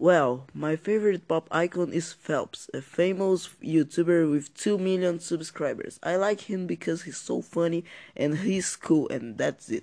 Well, my favorite pop icon is Phelps, a famous YouTuber with 2 million subscribers. I like him because he's so funny and he's cool and that's it.